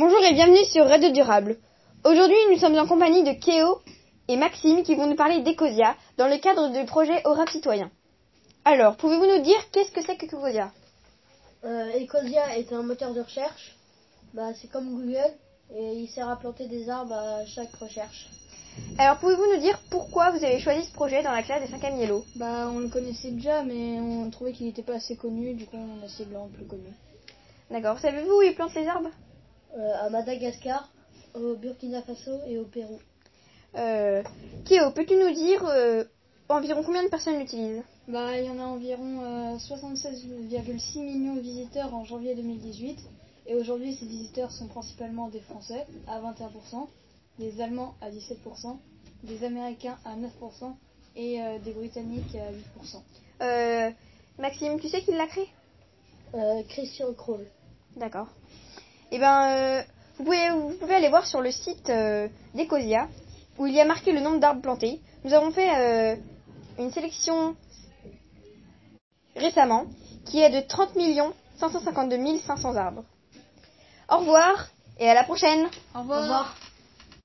Bonjour et bienvenue sur Radio Durable. Aujourd'hui, nous sommes en compagnie de Kéo et Maxime qui vont nous parler d'Ecosia dans le cadre du projet Aura Citoyen. Alors, pouvez-vous nous dire qu'est-ce que c'est que Ecosia? Euh, Ecosia est un moteur de recherche. Bah, c'est comme Google et il sert à planter des arbres à chaque recherche. Alors, pouvez-vous nous dire pourquoi vous avez choisi ce projet dans la classe des 5e Yellow Bah, on le connaissait déjà, mais on trouvait qu'il n'était pas assez connu, du coup, on a essayé de le rendre plus connu. D'accord. Savez-vous où ils plantent les arbres? À Madagascar, au Burkina Faso et au Pérou. Euh, Kéo, peux-tu nous dire euh, environ combien de personnes l'utilisent? Bah, il y en a environ 76,6 millions de visiteurs en janvier 2018. Et aujourd'hui, ces visiteurs sont principalement des Français à 21%, des Allemands à 17%, des Américains à 9% et euh, des Britanniques à 8%. Euh, Maxime, tu sais qui l'a créé? Euh, Christian Kroll. D'accord. Eh ben, euh, vous, pouvez, vous pouvez aller voir sur le site euh, d'Ecosia où il y a marqué le nombre d'arbres plantés. Nous avons fait euh, une sélection récemment qui est de 30 552 500 arbres. Au revoir et à la prochaine. Au revoir. Au revoir.